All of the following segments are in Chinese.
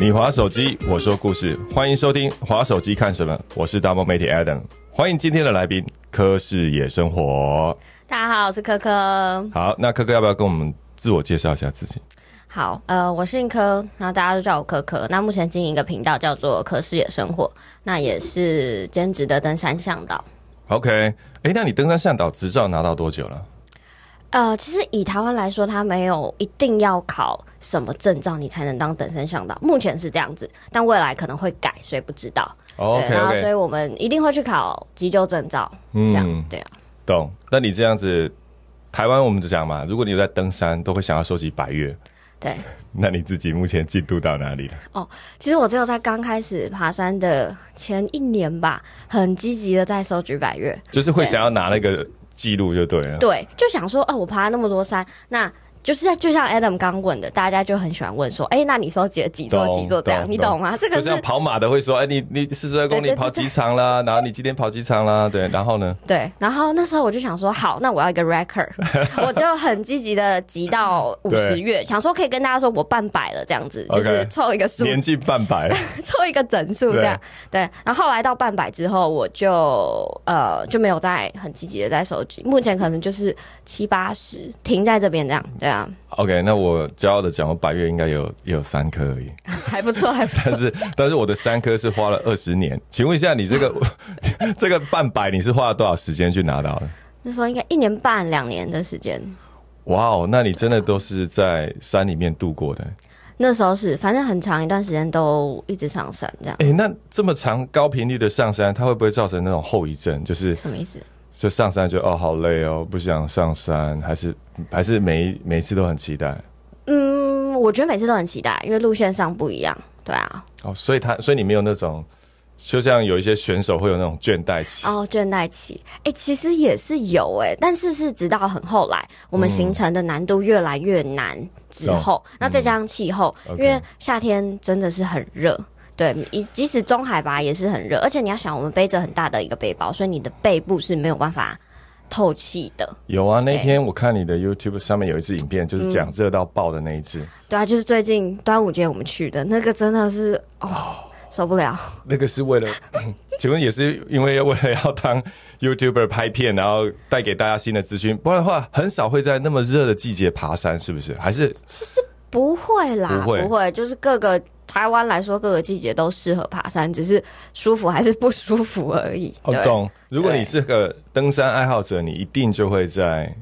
你划手机，我说故事，欢迎收听《划手机看什么》，我是大猫媒体 Adam，欢迎今天的来宾科氏野生活。大家好，我是柯柯。好，那柯柯要不要跟我们自我介绍一下自己？好，呃，我姓柯，然后大家都叫我柯柯。那目前经营一个频道叫做柯视野生活，那也是兼职的登山向导。OK，哎、那你登山向导执照拿到多久了？呃，其实以台湾来说，它没有一定要考什么证照你才能当登山向导，目前是这样子，但未来可能会改，所以不知道。哦对然后所以我们一定会去考急救证照，嗯这样、嗯对啊。懂。那你这样子，台湾我们就讲嘛，如果你有在登山，都会想要收集百越。对，那你自己目前进度到哪里了？哦其实我只有在刚开始爬山的前一年吧，很积极的在收集百越。就是会想要拿那个记录就对了。对，就想说，哦，我爬了那么多山，那就是就像 Adam 刚问的，大家就很喜欢问说，哎、那你收集了几座懂几座这样，懂你懂吗？这个就是像跑马的会说，哎、你你四十二公里跑几场啦？然后你今天跑几场啦？对，然后呢？对。然后那时候我就想说，好，那我要一个 record，我就很积极的集到五对十月，想说可以跟大家说我半百了这样子，就是凑一个数，年 近半百，凑一个整数这样。对。然后后来到半百之后，我就呃就没有再很积极的在收集，目前可能就是七八十，停在这边这样，对啊，OK，那我骄傲的讲，我百月应该有也有三颗而已，还不错，还不错。但是但是我的三颗是花了二十年。请问一下，你这个 这个半百你是花了多少时间去拿到的？那时候应该一年半两年的时间。哇哦，那你真的都是在山里面度过的。那时候是，反正很长一段时间都一直上山，这样哎、那这么长高频率的上山，它会不会造成那种后遗症？就是什么意思？就上山就哦好累哦，不想上山，还是还是每每一次都很期待嗯，我觉得每次都很期待，因为路线上不一样。对啊，哦，所以他所以你没有那种，就像有一些选手会有那种倦怠期。哦，倦怠期，哎、其实也是有哎、但是是直到很后来，我们行程的难度越来越难之后，那再加上气候，嗯因为夏天真的是很热。对，即即使中海拔也是很热，而且你要想，我们背着很大的一个背包，所以你的背部是没有办法透气的。有啊，那对天我看你的 YouTube 上面有一支影片，就是讲热到爆的那一支，对啊，就是最近端午节我们去的那个，真的是哦受不了。那个是为了，请问也是因为为了要当 YouTuber 拍片，然后带给大家新的资讯，不然的话很少会在那么热的季节爬山，是不是？还是不会啦，不会就是各个台湾来说，各个季节都适合爬山，只是舒服还是不舒服而已。对哦懂？如果你是个登山爱好者，你一定就会在，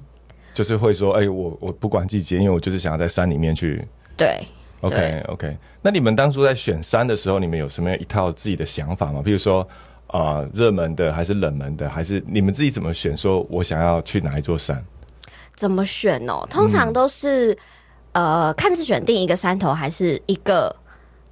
就是会说，哎、我我不管季节，因为我就是想要在山里面去。对，OK 对 OK，那你们当初在选山的时候，你们有什么样一套自己的想法吗？比如说，啊，热门的还是冷门的，还是你们自己怎么选？说我想要去哪一座山？怎么选哦？通常都是、呃，看是选定一个山头，还是一个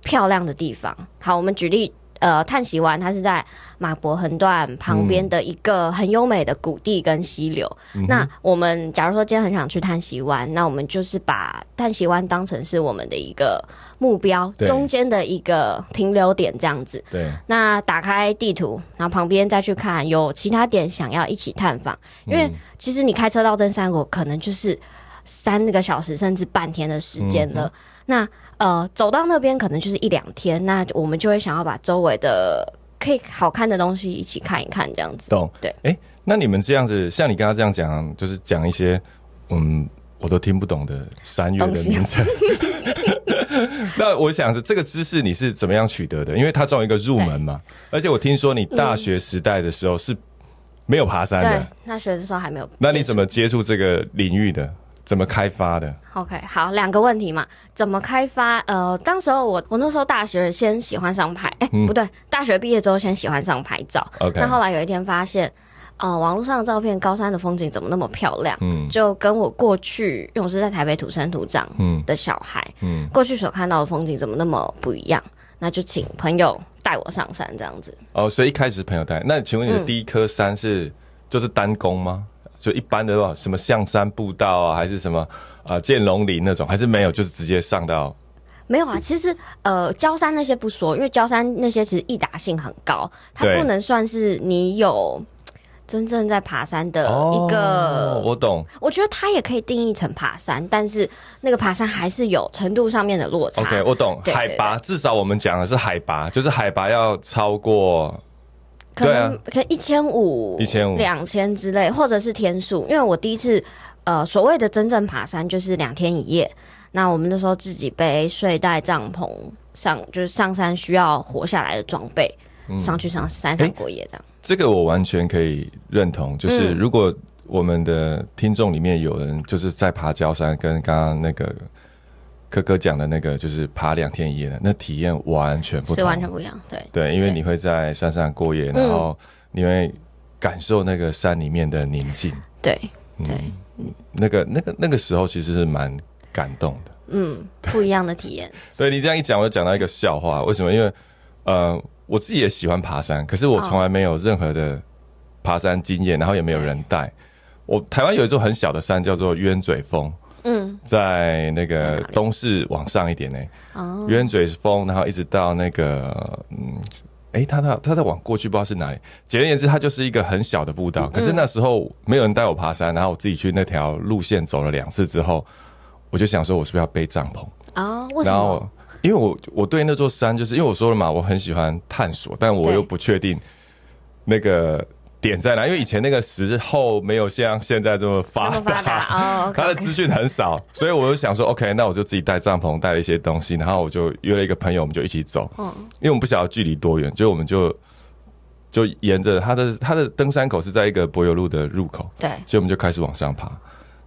漂亮的地方。好，我们举例。呃，叹息湾它是在马博横段旁边的一个很优美的谷地跟溪流。那我们假如说今天很想去叹息湾，那我们就是把叹息湾当成是我们的一个目标，中间的一个停留点这样子。对，那打开地图，然后旁边再去看有其他点想要一起探访，因为其实你开车到登山口可能就是三个小时甚至半天的时间了。那呃，走到那边可能就是一两天，那我们就会想要把周围的可以好看的东西一起看一看，这样子。懂？对，哎、那你们这样子，像你刚刚这样讲，就是讲一些嗯我都听不懂的山岳的名称。那我想是这个知识你是怎么样取得的？因为它作为一个入门嘛，而且我听说你大学时代的时候是没有爬山对的，，那学的时候还没有。那你怎么接触这个领域的？怎么开发的？OK，好，两个问题嘛，怎么开发？呃，当时候我我那时候大学先喜欢上拍，哎、不对，大学毕业之后先喜欢上拍照。嗯 OK 那后来有一天发现，呃，网络上的照片，高山的风景怎么那么漂亮？嗯就跟我过去，因为我是在台北土生土长嗯的小孩，嗯，过去所看到的风景怎么那么不一样？那就请朋友带我上山，这样子。哦，所以一开始朋友带，那请问你的嗯第一颗山是、就是单攻吗？就一般的话什么象山步道啊，还是什么啊、呃剑龙林那种，还是没有，就是直接上到没有啊，其实呃，焦山那些不说，因为焦山那些其实易达性很高，它不能算是你有真正在爬山的哦一个，我懂。我觉得它也可以定义成爬山，但是那个爬山还是有程度上面的落差。OK，我懂。海拔至少我们讲的是海拔，就是海拔要超过可能、可能一千五、1500两千之类，或者是天数。因为我第一次呃所谓的真正爬山就是两天一夜，那我们那时候自己背睡袋、帐篷上，就是上山需要活下来的装备，嗯上去上山上过夜这样。这个我完全可以认同。就是嗯如果我们的听众里面有人就是在爬焦山，跟刚刚那个科科讲的那个，就是爬两天一夜的，那体验完全不是。完全不一样，对，对，因为你会在山上过夜，然后你会感受那个山里面的宁静。对，嗯对，那个、那个、那个时候其实是蛮感动的。嗯，不一样的体验。对你这样一讲，我就讲到一个笑话。为什么？因为呃，我自己也喜欢爬山，可是我从来没有任何的爬山经验，然后也没有人带。我台湾有一座很小的山叫做鸢嘴峰，嗯，在那个东市往上一点呢、哦，冤嘴峰，然后一直到那个嗯。诶，他他他在往过去不知道是哪里。简而言之，它就是一个很小的步道。可是那时候没有人带我爬山，然后我自己去那条路线走了两次之后，我就想说，我是不是要背帐篷？哦，为什然后？，因为我我对那座山，就是因为我说了嘛，我很喜欢探索，但我又不确定那个点在哪，因为以前那个时候没有像现在这么发达。哦，他的资讯很少，所以我就想说，OK，那我就自己带帐篷，带了一些东西，然后我就约了一个朋友，我们就一起走。嗯。因为我们不晓得距离多远，就我们就就沿着他的他的登山口是在一个柏油路的入口，对，所以我们就开始往上爬。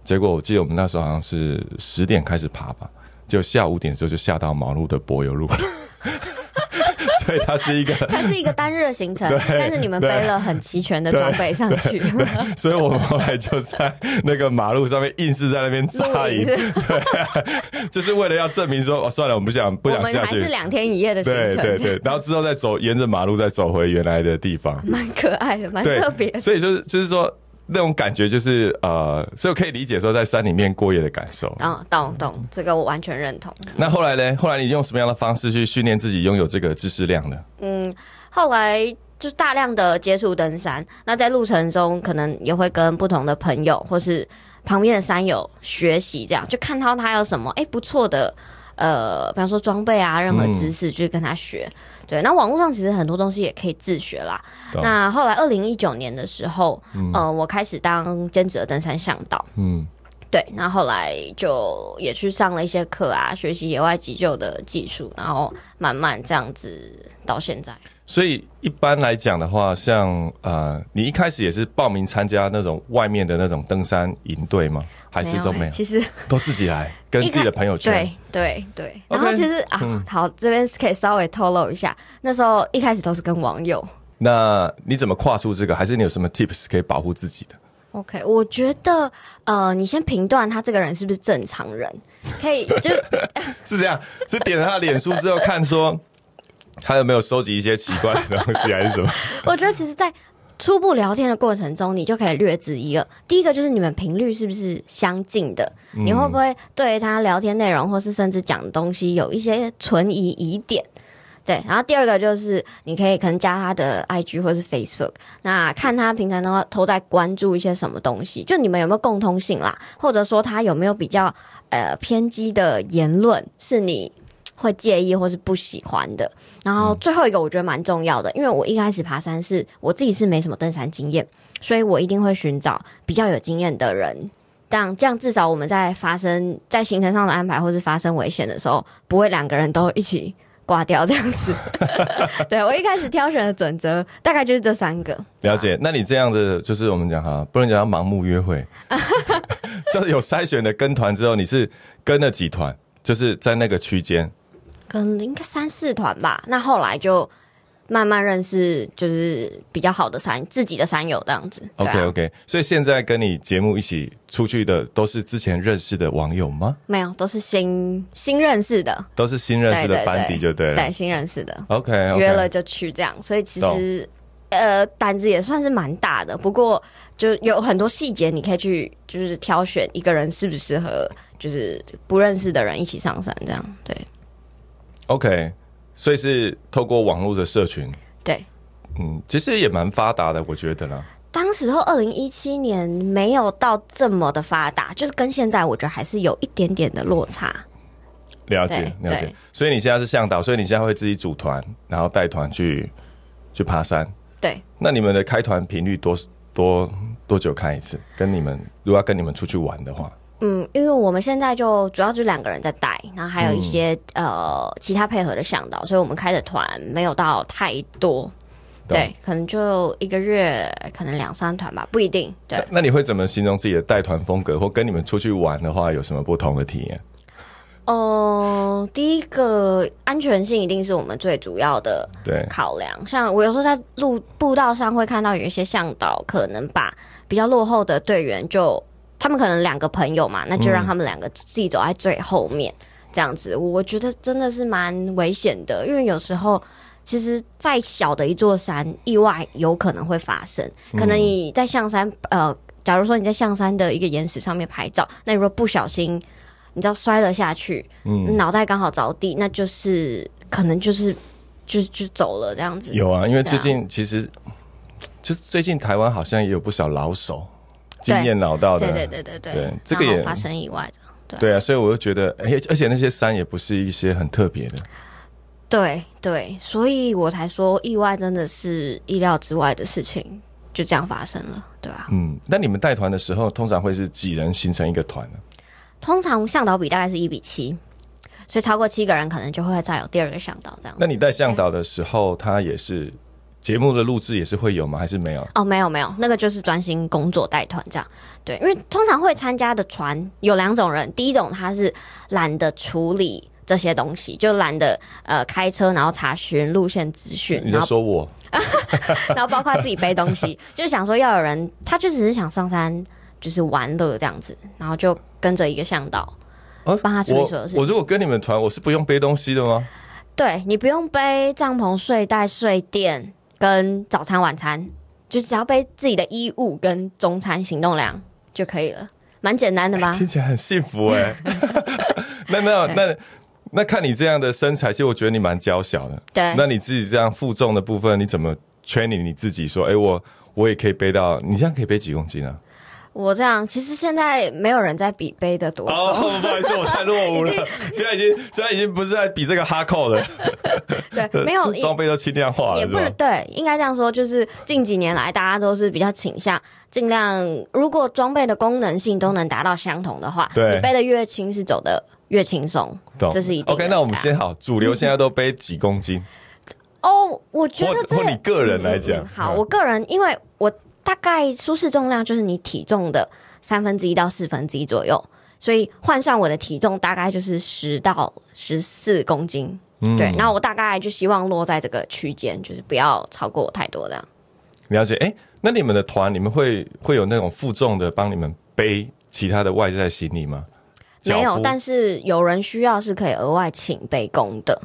结果我记得我们那时候好像是十点开始爬吧，结果下午五点的时候就下到马路的柏油路，所以它是一个，它是一个单日的行程，但是你们背了很齐全的装备上去，所以我们后来就在那个马路上面硬是在那边扎营。露营，是。就是为了要证明说，哦，算了，我们不想不想下去。们还是。两天一夜的行程，对对对，然后之后再走沿着马路再走回原来的地方。蛮可爱的，蛮特别，所以就是就是说那种感觉就是呃，所以我可以理解说在山里面过夜的感受。哦，懂懂，这个我完全认同。那后来呢？后来你用什么样的方式去训练自己拥有这个知识量呢？嗯，后来就大量的接触登山，那在路程中可能也会跟不同的朋友或是旁边的山友学习，这样就看到他有什么哎、不错的。呃，比方说装备啊，任何知识，去跟他学。对，那网络上其实很多东西也可以自学啦。那后来二零一九年的时候，呃，我开始当兼职的登山向导。嗯，对，那后来就也去上了一些课啊，学习野外急救的技术，然后慢慢这样子到现在。所以一般来讲的话，像呃，你一开始也是报名参加那种外面的那种登山营队吗？还是都没有？欸其实都自己来，跟自己的朋友圈。对对对。然后其实啊，嗯好，这边可以稍微透露一下，那时候一开始都是跟网友。那你怎么跨出这个？还是你有什么 tips 可以保护自己的？OK，我觉得呃，你先评断他这个人是不是正常人，可以就是 是这样，是点了他的脸书之后看说他有没有收集一些奇怪的东西，还是什么？我觉得其实，在初步聊天的过程中，你就可以略知一二。第一个就是你们频率是不是相近的？你会不会对他聊天内容，或是甚至讲的东西有一些存疑疑点？对，然后第二个就是你可以可能加他的 IG 或是 Facebook，那看他平常的话都在关注一些什么东西，就你们有没有共通性啦，或者说他有没有比较呃偏激的言论是你会介意或是不喜欢的。然后最后一个我觉得蛮重要的，因为我一开始爬山是我自己是没什么登山经验，所以我一定会寻找比较有经验的人。这样，这样至少我们在发生在行程上的安排，或是发生危险的时候，不会两个人都一起挂掉这样子。对我一开始挑选的准则大概就是这三个。了解。那你这样的就是我们讲哈，不能讲盲目约会，就是有筛选的跟团之后，你是跟了几团？就是在那个区间，应该三四团吧。那后来就慢慢认识，就是比较好的山自己的山友这样子。啊 OK OK，所以现在跟你节目一起出去的都是之前认识的网友吗？没有，都是新新认识的，都是新认识的班底就对了。对新认识的，OK，, 约了就去这样。所以其实呃胆子也算是蛮大的，不过就有很多细节你可以去就是挑选一个人适不适合，就是不认识的人一起上山这样。对 OK，所以是透过网络的社群，对。嗯，其实也蛮发达的，我觉得啦。当时候二零一七年没有到这么的发达，就是跟现在我觉得还是有一点点的落差。了解了解。所以你现在是向导，所以你现在会自己组团，然后带团去去爬山。对，那你们的开团频率多多多久开一次？跟你们如果要跟你们出去玩的话，嗯，因为我们现在就主要就两个人在带，然后还有一些、呃其他配合的向导，所以我们开的团没有到太多。懂对，可能就一个月，可能两三团吧，不一定。对那，那你会怎么形容自己的带团风格，或跟你们出去玩的话有什么不同的体验？哦、第一个安全性一定是我们最主要的对，考量。像我有时候在路步道上会看到有一些向导可能把比较落后的队员就，他们可能两个朋友嘛，那就让他们两个自己走在最后面，这样子，我觉得真的是蛮危险的，因为有时候。其实再小的一座山，意外有可能会发生。可能你在象山，呃，假如说你在象山的一个岩石上面拍照，那如果不小心，你知道摔了下去，嗯，脑袋刚好着地，那就是可能就是就就走了这样子。有啊，因为最近其实就是最近台湾好像也有不少老手经验老道的，对对对对对这个也发生意外的。对啊，所以我就觉得，哎、而且那些山也不是一些很特别的，对对，所以我才说意外真的是意料之外的事情，就这样发生了，对吧、嗯，那你们带团的时候，通常会是几人形成一个团呢？通常向导比大概是一比七，所以超过七个人可能就会再有第二个向导这样子。那你带向导的时候，他也是节目的录制也是会有吗？还是没有？哦，没有没有，那个就是专心工作带团这样。对，因为通常会参加的船有两种人，第一种他是懒得处理这些东西，就懒得呃开车，然后查询路线资讯，你然后就说我 然后包括自己背东西，就是想说要有人，他就只是想上山就是玩乐这样子，然后就跟着一个向导，哦帮他处理我所有事情我如果跟你们团，我是不用背东西的吗？对你不用背帐篷、睡袋、睡垫跟早餐、晚餐，就只要背自己的衣物跟中餐行动粮就可以了，蛮简单的吧？听起来很幸福 哎、那那那那看你这样的身材，其实我觉得你蛮娇小的。对那你自己这样负重的部分，你怎么 training 你自己说？哎、我我也可以背到，你这样可以背几公斤啊？我这样其实现在没有人在比背的多重，哦，不好意思，我太落伍了。现在已经现在已经不是在比这个哈扣了，对，没有 装备都轻量化了，也不能？对，应该这样说，就是近几年来，大家都是比较倾向尽量，如果装备的功能性都能达到相同的话，对你背的越轻是走的越轻松，懂，这是一定 OK，那我们先好，主流现在都背几公斤？哦，我觉得这或你个人来讲好，嗯我个人因为我大概舒适重量就是你体重的三分之一到四分之一左右，所以换算我的体重大概就是十到十四公斤。嗯对，那我大概就希望落在这个区间，就是不要超过我太多这样。了解。哎、那你们的团，你们会会有那种负重的帮你们背其他的外在行李吗？没有，但是是有人需要是可以额外请背工的。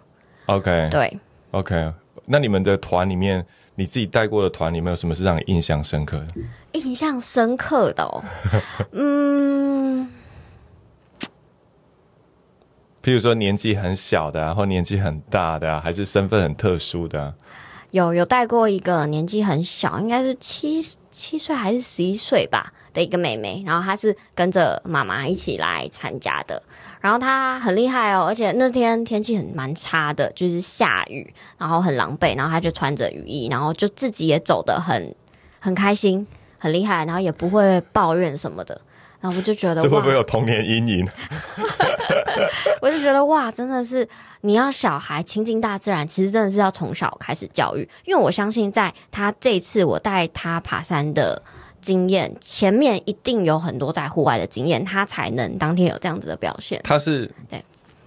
OK 对，OK，那你们的团里面，你自己带过的团里面有什么是让你印象深刻的？印象深刻的哦，嗯，譬如说年纪很小的啊，或年纪很大的啊，还是身份很特殊的、啊？有有带过一个年纪很小，应该是七七岁还是十一岁吧的一个妹妹，然后她是跟着妈妈一起来参加的，然后他很厉害哦，而且那天天气很蛮差的，就是下雨，然后很狼狈，然后他就穿着雨衣，然后就自己也走得很很开心，很厉害，然后也不会抱怨什么的。然后我就觉得这会不会有童年阴影？我就觉得哇，真的是你要小孩亲近大自然，其实真的是要从小开始教育。因为我相信，在他这一次我带他爬山的经验，前面一定有很多在户外的经验，他才能当天有这样子的表现。他是对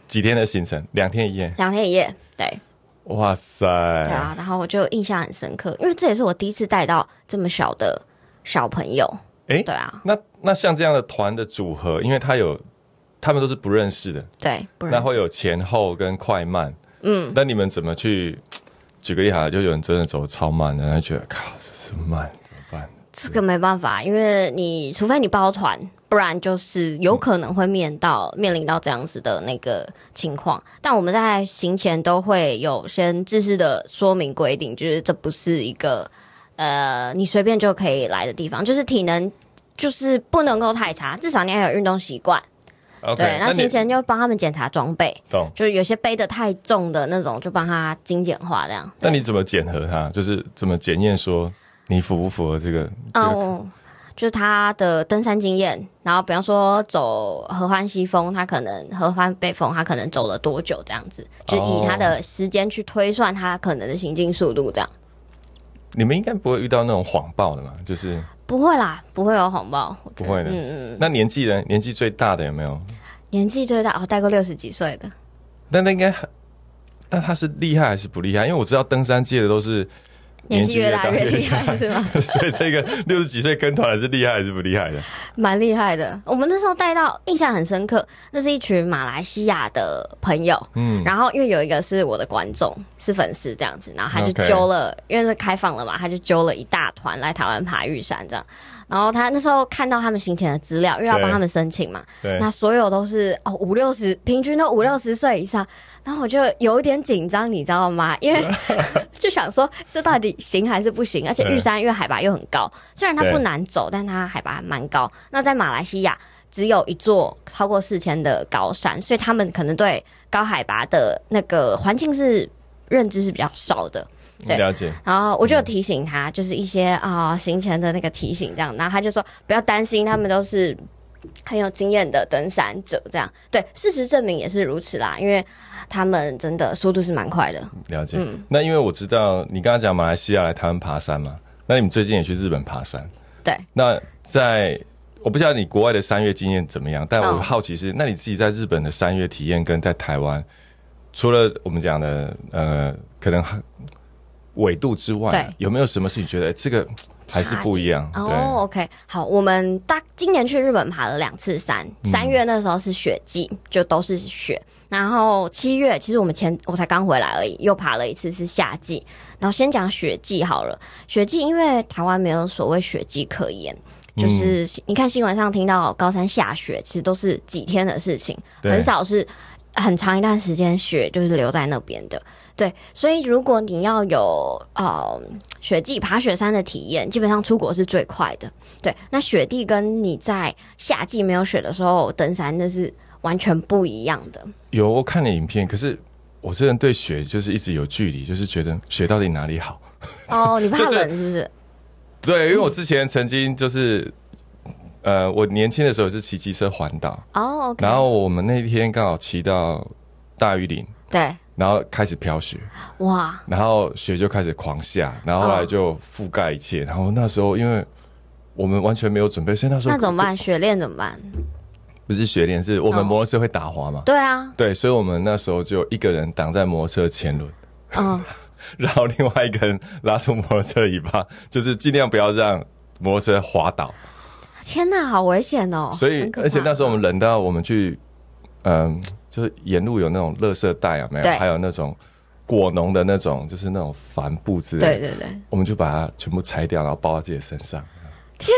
几天的行程？两天一夜。两天一夜，对哇塞！对啊，然后我就印象很深刻，因为这也是我第一次带到这么小的小朋友。哎、对啊，那那像这样的团的组合，因为他有他们都是不认识的，对，不然那会有前后跟快慢。嗯，那你们怎么去？举个例好了，就有人真的走超慢的，然后觉得靠，这是慢，怎么办？这个没办法，因为你除非你包团，不然就是有可能会面到面临到这样子的那个情况。但我们在行前都会有先知识的说明规定，就是这不是一个呃你随便就可以来的地方，就是体能就是不能够太差，至少你要有运动习惯。对，那行前就帮他们检查装备，懂？就是有些背的太重的那种，就帮他精简化这样。那你怎么检核他？就是怎么检验说你符不符合这个？这个哦，就是他的登山经验，然后比方说走合欢西峰，他可能合欢北峰，他可能走了多久这样子，就以他的时间去推算他可能的行进速度这样。你们应该不会遇到那种谎报的嘛？就是不会啦，不会有谎报，不会的。嗯嗯，那年纪呢？年纪最大的有没有？年纪最大，哦，带过六十几岁的，那那应该很，但他是厉害还是不厉害？因为我知道登山界的都是年纪越大越厉害是吗？所以这个六十几岁跟团的是厉害还是不厉害的？蛮厉害的。我们那时候带到印象很深刻，那是一群马来西亚的朋友，嗯，然后因为有一个是我的观众，是粉丝这样子，然后他就揪了因为是开放了嘛，他就揪了一大团来台湾爬玉山这样。然后他那时候看到他们行前的资料，因为要帮他们申请嘛，对那所有都是哦五六十，平均都五六十岁以上。然后我就有一点紧张，你知道吗？因为 就想说这到底行还是不行？而且玉山因为海拔又很高，虽然它不难走，但它海拔蛮高。那在马来西亚只有一座超过四千的高山，所以他们可能对高海拔的那个环境是认知是比较少的。对。了解。然后我就有提醒他，就是一些啊、行前的那个提醒这样，然后他就说不要担心，他们都是很有经验的登山者，这样。对，事实证明也是如此啦，因为他们真的速度是蛮快的，了解。嗯。那因为我知道你刚刚讲马来西亚来台湾爬山嘛，那你们最近也去日本爬山。对，那在我不知道你国外的三月经验怎么样，但我嗯。好奇是，那你自己在日本的三月体验跟在台湾，除了我们讲的呃可能纬度之外对，有没有什么事情觉得、哎这个还是不一样？哦，OK，好，我们大今年去日本爬了两次山，嗯三月那时候是雪季，就都是雪。然后七月，其实我们前我才刚回来而已，又爬了一次是夏季。然后先讲雪季好了，雪季因为台湾没有所谓雪季可言。就是你看新闻上听到高山下雪，其实都是几天的事情，很少是很长一段时间雪就是留在那边的。对，所以如果你要有呃雪季爬雪山的体验，基本上出国是最快的。对，那雪地跟你在夏季没有雪的时候登山，那是完全不一样的。有我看了影片，可是我这人对雪就是一直有距离，就是觉得雪到底哪里好？哦，你怕 冷是不是？对，因为我之前曾经就是，呃，我年轻的时候是骑机车环岛，哦然后我们那天刚好骑到大屿岭，对，然后开始飘雪，哇，然后雪就开始狂下，然后后来就覆盖一切。然后那时候因为我们完全没有准备，所以那时候那怎么办？雪链怎么办？不是雪链，是我们哦摩托车会打滑嘛？对啊，对，所以我们那时候就一个人挡在摩托车前轮，嗯，然后另外一个人拉住摩托车尾巴，就是尽量不要让摩托车滑倒。天哪，好危险哦！所以而且那时候我们冷到我们去，嗯，就是沿路有那种垃圾袋啊，没有？对还有那种果农的那种，就是那种帆布之类的。对对对，我们就把它全部拆掉，然后包在自己的身上。天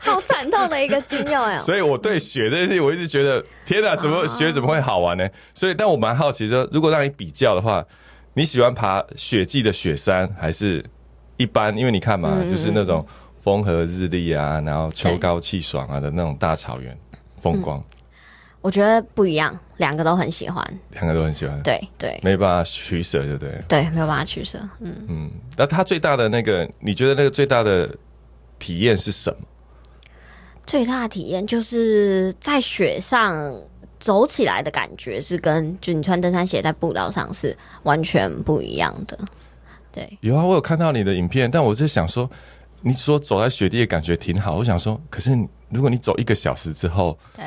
好惨痛的一个经验哦。所以我对雪这件事情，我一直觉得，天哪，怎么雪怎么会好玩呢？所以，但我蛮好奇说，如果让你比较的话，你喜欢爬雪季的雪山，还是一般？因为你看嘛，嗯就是那种风和日丽啊，然后秋高气爽啊的那种大草原风光，我觉得不一样，两个都很喜欢。两个都很喜欢，对对没办法取舍，对不对？对，没有办法取舍。嗯，嗯，那他最大的那个，你觉得那个最大的体验是什么？最大的体验就是在雪上走起来的感觉是跟就你穿登山鞋在步道上是完全不一样的。对，有啊，我有看到你的影片，但我是想说，你说走在雪地的感觉挺好，我想说，可是如果你走一个小时之后，对，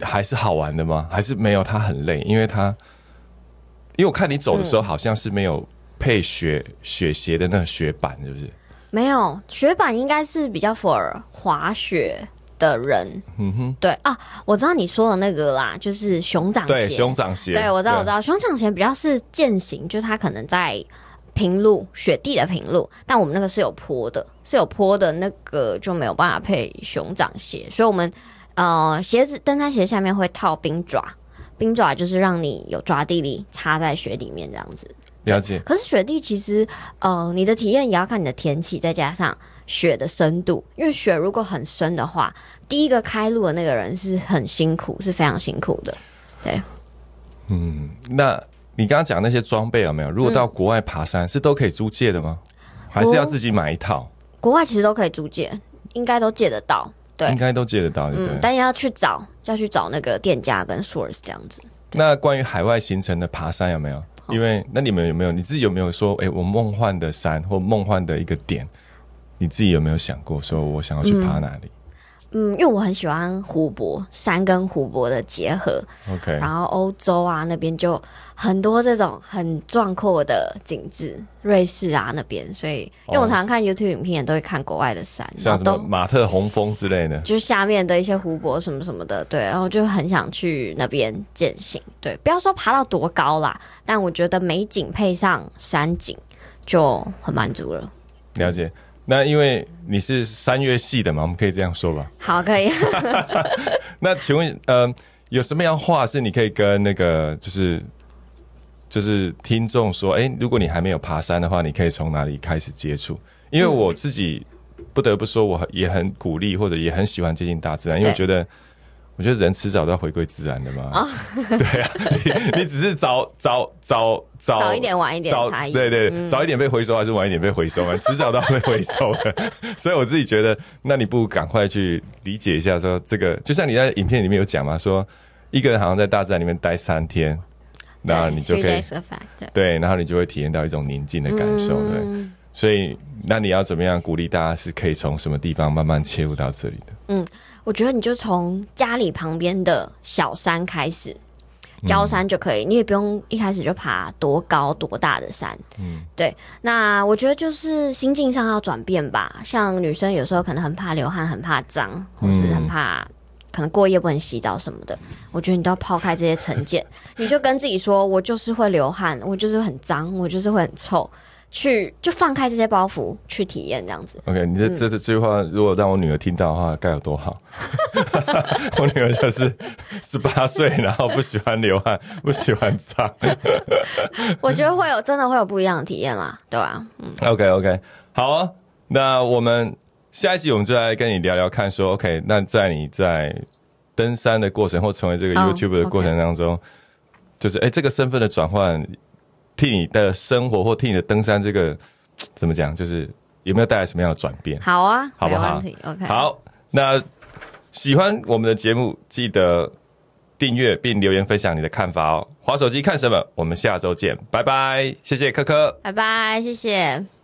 还是好玩的吗？还是没有？他很累，因为他，因为我看你走的时候好像是没有配雪雪鞋的那个雪板，是不是？没有雪板应该是比较 for 滑雪的人。嗯哼，对啊，我知道你说的那个啦，就是熊掌鞋。对，熊掌鞋，对，我知道，我知道，熊掌鞋比较是践行，就是它可能在平路、雪地的平路，但我们那个是有坡的，是有坡的那个就没有办法配熊掌鞋，所以我们呃鞋子登山鞋下面会套冰爪，冰爪就是让你有抓地力，插在雪里面这样子。了解。可是雪地其实，呃，你的体验也要看你的天气，再加上雪的深度。因为雪如果很深的话，第一个开路的那个人是很辛苦，是非常辛苦的。对，嗯，那你刚刚讲那些装备有没有？如果到国外爬山，是都可以租借的吗？还是要自己买一套？国外其实都可以租借，应该都借得到。对应，该都借得到，对不对？嗯，但要去找，要去找那个店家跟 source 这样子。那关于海外行程的爬山有没有？因为那你们有没有你自己有没有说，哎、我梦幻的山或梦幻的一个点，你自己有没有想过说我想要去爬哪里、嗯，因为我很喜欢湖泊，山跟湖泊的结合，o k 然后欧洲啊那边就很多这种很壮阔的景致，瑞士啊那边，所以因为我常常看 YouTube 影片，也都会看国外的山，像什么马特洪峰之类的。就是下面的一些湖泊什么什么的，对，然后就很想去那边践行，对，不要说爬到多高啦，但我觉得美景配上山景就很满足了。了解。那因为你是三月系的嘛，我们可以这样说吧。好，可以。那请问，呃，有什么样话是你可以跟那个就是就是听众说？哎、如果你还没有爬山的话，你可以从哪里开始接触？因为我自己不得不说，我也很鼓励或者也很喜欢接近大自然，因为我觉得。我觉得人迟早都要回归自然的嘛。对啊，你你只是早早早早早一点晚一点早差异嗯对对，早一点被回收还是晚一点被回收啊？迟早都要被回收的。所以我自己觉得，那你不如赶快去理解一下，说这个就像你在影片里面有讲嘛，说一个人好像在大自然里面待三天，然后你就可以对对，然后你就会体验到一种宁静的感受，对。嗯所以，那你要怎么样鼓励大家是可以从什么地方慢慢切入到这里的？我觉得你就从家里旁边的小山开始，郊山就可以，你也不用一开始就爬多高多大的山。嗯，对。那我觉得就是心境上要转变吧。像女生有时候可能很怕流汗，很怕脏，或是很怕。可能过夜不能洗澡什么的，我觉得你都要抛开这些成见，你就跟自己说：“我就是会流汗，我就是很脏，我就是会很臭。”去就放开这些包袱，去体验这样子。OK，你这这这句话，如果让我女儿听到的话，该有多好！我女儿就是十八岁，然后不喜欢流汗，不喜欢脏。我觉得会有真的会有不一样的体验啦，对吧、嗯 OK OK，好啊，那我们下一集我们就来跟你聊聊看说 OK，那在你在登山的过程或成为这个哦 YouTube 的过程当中就是哎、这个身份的转换，替你的生活或替你的登山这个怎么讲，就是有没有带来什么样的转变？好啊，好不好。OK，，好，那喜欢我们的节目，记得订阅并留言分享你的看法哦。滑手机看什么？我们下周见，拜拜，谢谢科科。拜拜，谢谢。